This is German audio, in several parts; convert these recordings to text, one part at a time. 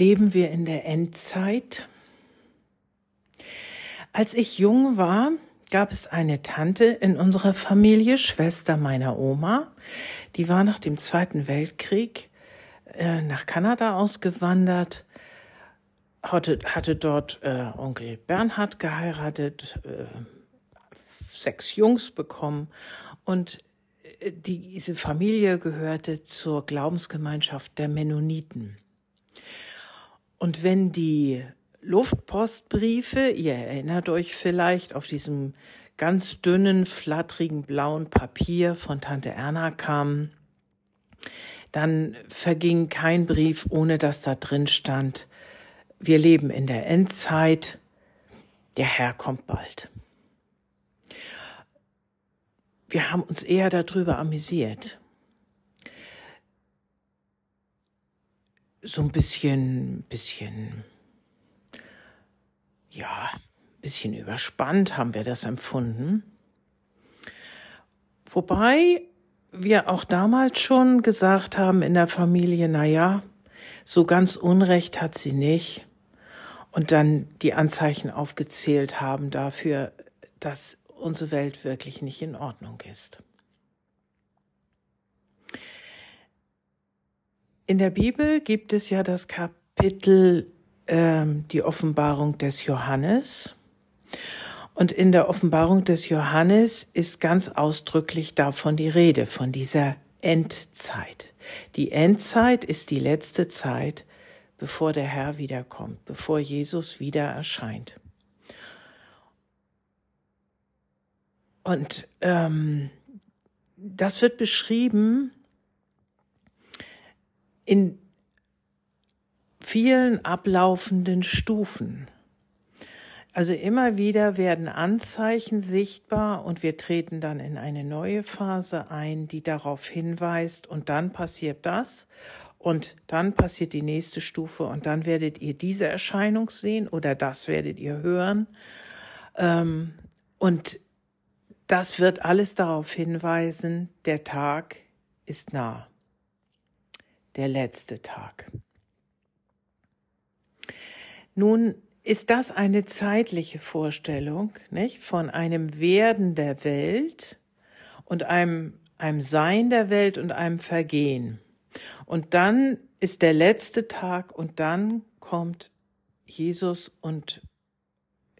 Leben wir in der Endzeit? Als ich jung war, gab es eine Tante in unserer Familie, Schwester meiner Oma, die war nach dem Zweiten Weltkrieg äh, nach Kanada ausgewandert, hatte, hatte dort äh, Onkel Bernhard geheiratet, äh, sechs Jungs bekommen und äh, diese Familie gehörte zur Glaubensgemeinschaft der Mennoniten. Und wenn die Luftpostbriefe, ihr erinnert euch vielleicht, auf diesem ganz dünnen, flatterigen blauen Papier von Tante Erna kamen, dann verging kein Brief, ohne dass da drin stand, wir leben in der Endzeit, der Herr kommt bald. Wir haben uns eher darüber amüsiert. So ein bisschen, bisschen, ja, bisschen überspannt haben wir das empfunden. Wobei wir auch damals schon gesagt haben in der Familie, na ja, so ganz Unrecht hat sie nicht. Und dann die Anzeichen aufgezählt haben dafür, dass unsere Welt wirklich nicht in Ordnung ist. In der Bibel gibt es ja das Kapitel ähm, die Offenbarung des Johannes. Und in der Offenbarung des Johannes ist ganz ausdrücklich davon die Rede, von dieser Endzeit. Die Endzeit ist die letzte Zeit, bevor der Herr wiederkommt, bevor Jesus wieder erscheint. Und ähm, das wird beschrieben in vielen ablaufenden Stufen. Also immer wieder werden Anzeichen sichtbar und wir treten dann in eine neue Phase ein, die darauf hinweist und dann passiert das und dann passiert die nächste Stufe und dann werdet ihr diese Erscheinung sehen oder das werdet ihr hören. Ähm, und das wird alles darauf hinweisen, der Tag ist nah der letzte Tag. Nun ist das eine zeitliche Vorstellung, nicht? Von einem Werden der Welt und einem, einem Sein der Welt und einem Vergehen. Und dann ist der letzte Tag und dann kommt Jesus und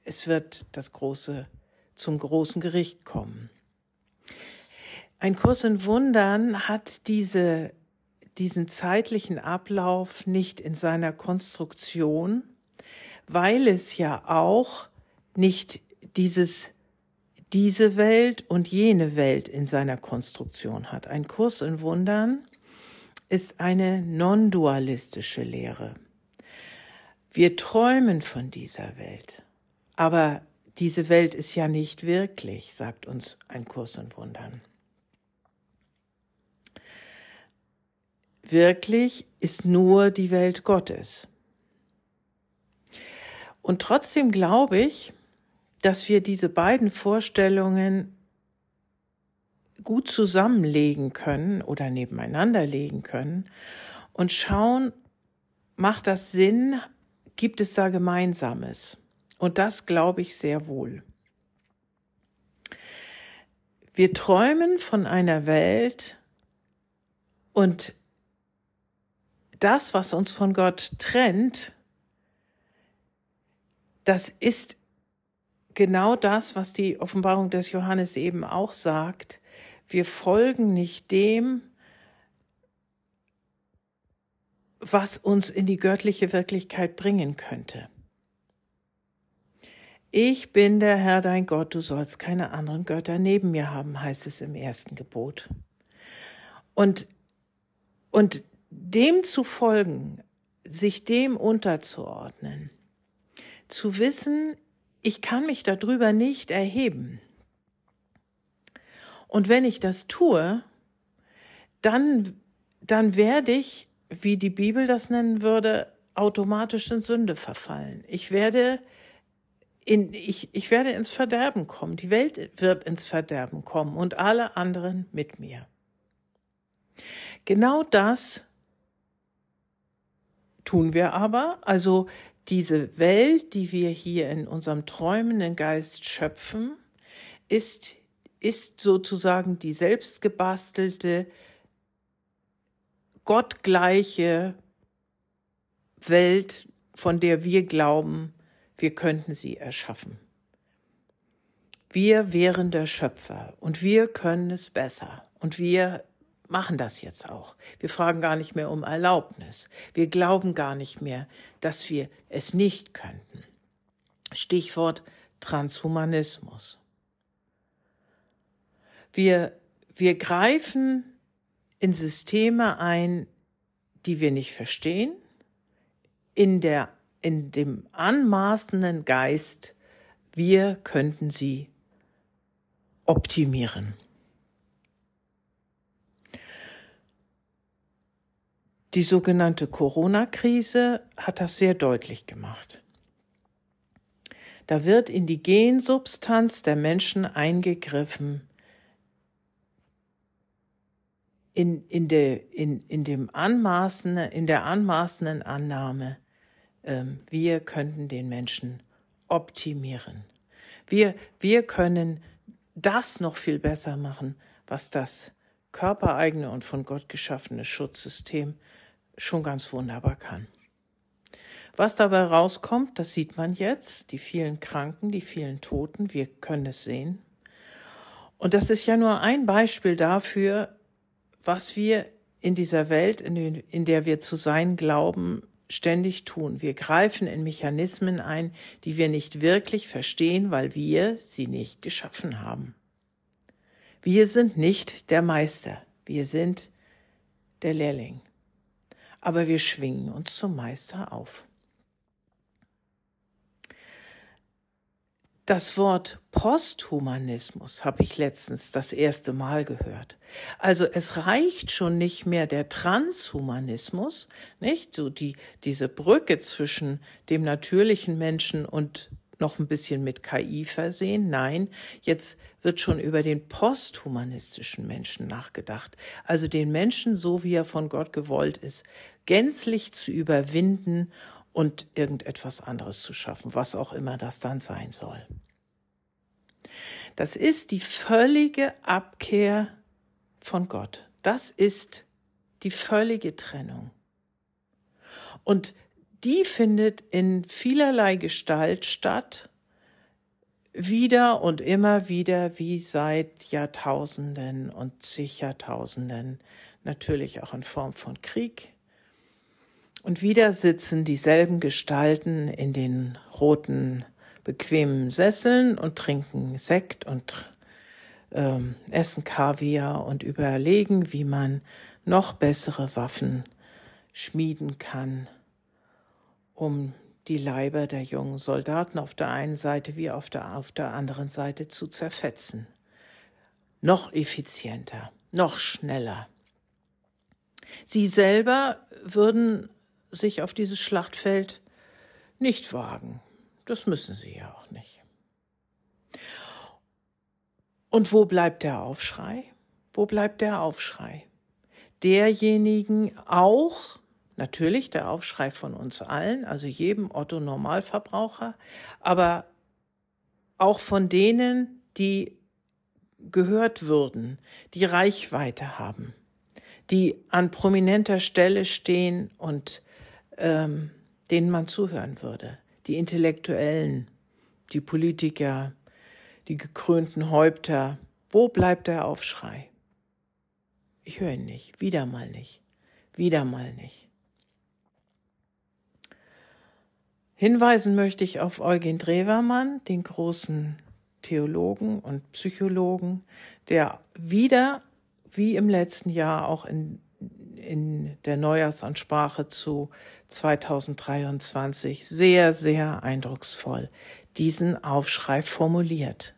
es wird das große, zum großen Gericht kommen. Ein Kurs in Wundern hat diese diesen zeitlichen Ablauf nicht in seiner Konstruktion, weil es ja auch nicht dieses diese Welt und jene Welt in seiner Konstruktion hat. Ein Kurs in Wundern ist eine non-dualistische Lehre. Wir träumen von dieser Welt, aber diese Welt ist ja nicht wirklich, sagt uns ein Kurs in Wundern. Wirklich ist nur die Welt Gottes. Und trotzdem glaube ich, dass wir diese beiden Vorstellungen gut zusammenlegen können oder nebeneinander legen können und schauen, macht das Sinn, gibt es da Gemeinsames? Und das glaube ich sehr wohl. Wir träumen von einer Welt und das, was uns von Gott trennt, das ist genau das, was die Offenbarung des Johannes eben auch sagt. Wir folgen nicht dem, was uns in die göttliche Wirklichkeit bringen könnte. Ich bin der Herr dein Gott, du sollst keine anderen Götter neben mir haben, heißt es im ersten Gebot. Und, und dem zu folgen, sich dem unterzuordnen, zu wissen, ich kann mich darüber nicht erheben. Und wenn ich das tue, dann, dann werde ich, wie die Bibel das nennen würde, automatisch in Sünde verfallen. Ich werde in, ich, ich werde ins Verderben kommen. Die Welt wird ins Verderben kommen und alle anderen mit mir. Genau das tun wir aber. Also diese Welt, die wir hier in unserem träumenden Geist schöpfen, ist, ist sozusagen die selbstgebastelte, gottgleiche Welt, von der wir glauben, wir könnten sie erschaffen. Wir wären der Schöpfer und wir können es besser und wir machen das jetzt auch. Wir fragen gar nicht mehr um Erlaubnis. Wir glauben gar nicht mehr, dass wir es nicht könnten. Stichwort Transhumanismus. Wir, wir greifen in Systeme ein, die wir nicht verstehen, in der, in dem anmaßenden Geist, wir könnten sie optimieren. Die sogenannte Corona-Krise hat das sehr deutlich gemacht. Da wird in die Gensubstanz der Menschen eingegriffen, in, in, der, in, in, dem anmaßenden, in der anmaßenden Annahme, ähm, wir könnten den Menschen optimieren. Wir, wir können das noch viel besser machen, was das körpereigene und von Gott geschaffene Schutzsystem schon ganz wunderbar kann. Was dabei rauskommt, das sieht man jetzt, die vielen Kranken, die vielen Toten, wir können es sehen. Und das ist ja nur ein Beispiel dafür, was wir in dieser Welt, in, der wir zu sein glauben, ständig tun. Wir greifen in Mechanismen ein, die wir nicht wirklich verstehen, weil wir sie nicht geschaffen haben. Wir sind nicht der Meister, wir sind der Lehrling aber wir schwingen uns zum Meister auf. Das Wort Posthumanismus habe ich letztens das erste Mal gehört. Also es reicht schon nicht mehr der Transhumanismus, nicht? So die, diese Brücke zwischen dem natürlichen Menschen und noch ein bisschen mit KI versehen. Nein, jetzt wird schon über den posthumanistischen Menschen nachgedacht. Also den Menschen, so wie er von Gott gewollt ist, gänzlich zu überwinden und irgendetwas anderes zu schaffen, was auch immer das dann sein soll. Das ist die völlige Abkehr von Gott. Das ist die völlige Trennung. Und die findet in vielerlei Gestalt statt, wieder und immer wieder wie seit Jahrtausenden und zig Jahrtausenden, natürlich auch in Form von Krieg. Und wieder sitzen dieselben Gestalten in den roten, bequemen Sesseln und trinken Sekt und ähm, essen Kaviar und überlegen, wie man noch bessere Waffen schmieden kann um die Leiber der jungen Soldaten auf der einen Seite wie auf der, auf der anderen Seite zu zerfetzen. Noch effizienter, noch schneller. Sie selber würden sich auf dieses Schlachtfeld nicht wagen. Das müssen sie ja auch nicht. Und wo bleibt der Aufschrei? Wo bleibt der Aufschrei? Derjenigen auch, Natürlich der Aufschrei von uns allen, also jedem Otto Normalverbraucher, aber auch von denen, die gehört würden, die Reichweite haben, die an prominenter Stelle stehen und ähm, denen man zuhören würde, die Intellektuellen, die Politiker, die gekrönten Häupter. Wo bleibt der Aufschrei? Ich höre ihn nicht, wieder mal nicht, wieder mal nicht. Hinweisen möchte ich auf Eugen Drewermann, den großen Theologen und Psychologen, der wieder, wie im letzten Jahr, auch in, in der Neujahrsansprache zu 2023 sehr, sehr eindrucksvoll diesen Aufschrei formuliert.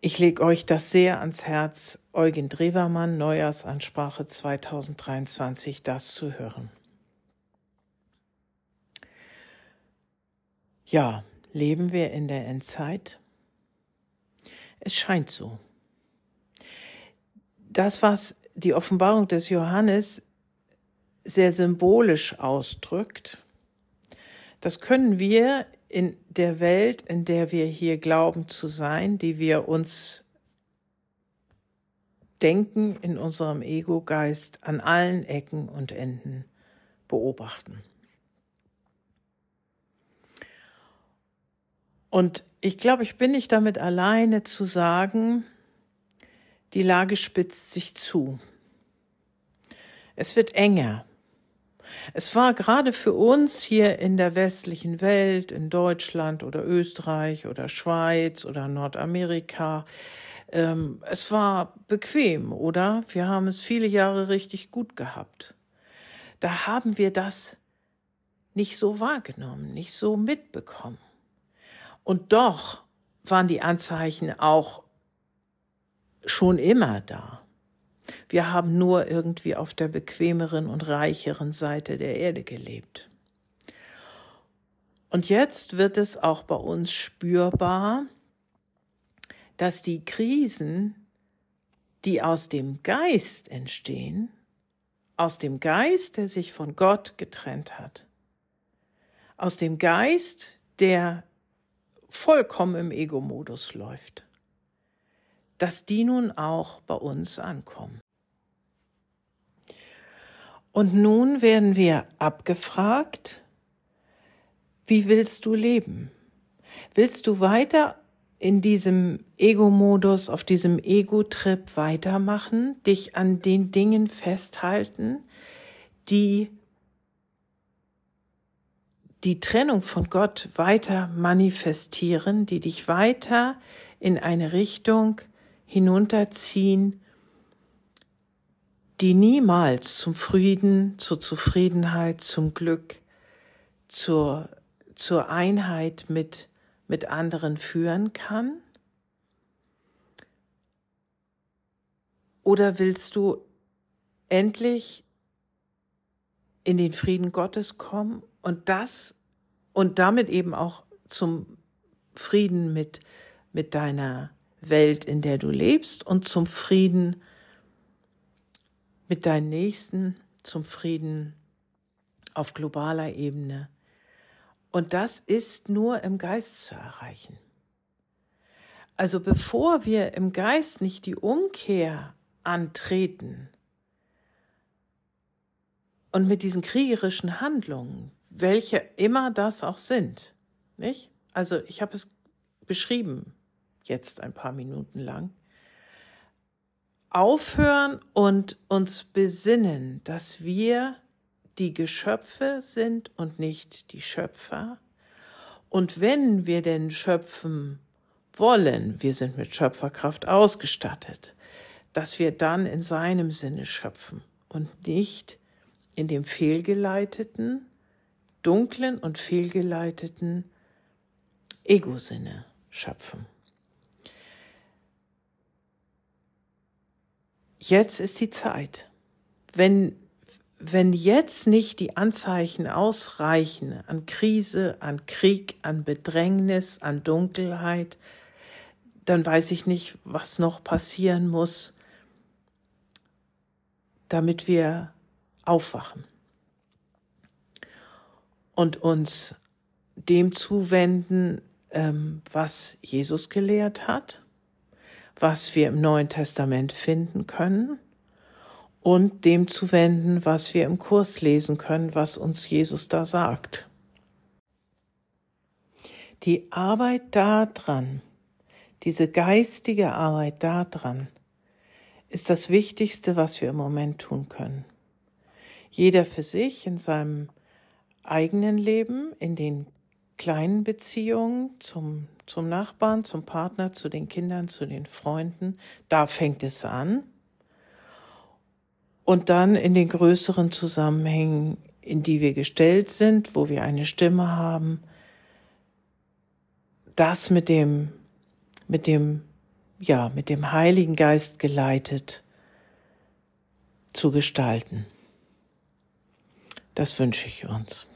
Ich lege euch das sehr ans Herz, Eugen Drewermann, Neujahrsansprache 2023, das zu hören. Ja, leben wir in der Endzeit? Es scheint so. Das, was die Offenbarung des Johannes sehr symbolisch ausdrückt, das können wir in der Welt, in der wir hier glauben zu sein, die wir uns denken in unserem Ego-Geist an allen Ecken und Enden beobachten. Und ich glaube, ich bin nicht damit alleine zu sagen, die Lage spitzt sich zu. Es wird enger. Es war gerade für uns hier in der westlichen Welt, in Deutschland oder Österreich oder Schweiz oder Nordamerika, ähm, es war bequem, oder? Wir haben es viele Jahre richtig gut gehabt. Da haben wir das nicht so wahrgenommen, nicht so mitbekommen. Und doch waren die Anzeichen auch schon immer da. Wir haben nur irgendwie auf der bequemeren und reicheren Seite der Erde gelebt. Und jetzt wird es auch bei uns spürbar, dass die Krisen, die aus dem Geist entstehen, aus dem Geist, der sich von Gott getrennt hat, aus dem Geist, der vollkommen im Ego-Modus läuft, dass die nun auch bei uns ankommen. Und nun werden wir abgefragt, wie willst du leben? Willst du weiter in diesem Ego-Modus, auf diesem Ego-Trip weitermachen, dich an den Dingen festhalten, die die Trennung von Gott weiter manifestieren, die dich weiter in eine Richtung hinunterziehen, die niemals zum Frieden, zur Zufriedenheit, zum Glück, zur, zur Einheit mit, mit anderen führen kann? Oder willst du endlich in den Frieden Gottes kommen und das und damit eben auch zum Frieden mit, mit deiner Welt, in der du lebst und zum Frieden mit deinen Nächsten, zum Frieden auf globaler Ebene. Und das ist nur im Geist zu erreichen. Also bevor wir im Geist nicht die Umkehr antreten und mit diesen kriegerischen Handlungen, welche immer das auch sind, nicht? Also ich habe es beschrieben, jetzt ein paar Minuten lang. Aufhören und uns besinnen, dass wir die Geschöpfe sind und nicht die Schöpfer. Und wenn wir denn schöpfen wollen, wir sind mit Schöpferkraft ausgestattet, dass wir dann in seinem Sinne schöpfen und nicht in dem fehlgeleiteten, dunklen und fehlgeleiteten Ego-Sinne schöpfen. Jetzt ist die Zeit. Wenn, wenn jetzt nicht die Anzeichen ausreichen an Krise, an Krieg, an Bedrängnis, an Dunkelheit, dann weiß ich nicht, was noch passieren muss, damit wir aufwachen und uns dem zuwenden, ähm, was Jesus gelehrt hat, was wir im Neuen Testament finden können und dem zuwenden, was wir im Kurs lesen können, was uns Jesus da sagt. Die Arbeit daran, diese geistige Arbeit daran, ist das Wichtigste, was wir im Moment tun können. Jeder für sich in seinem eigenen Leben, in den kleinen Beziehungen zum, zum Nachbarn, zum Partner, zu den Kindern, zu den Freunden, da fängt es an. und dann in den größeren Zusammenhängen, in die wir gestellt sind, wo wir eine Stimme haben, das mit dem, mit dem, ja, mit dem Heiligen Geist geleitet zu gestalten. Das wünsche ich uns.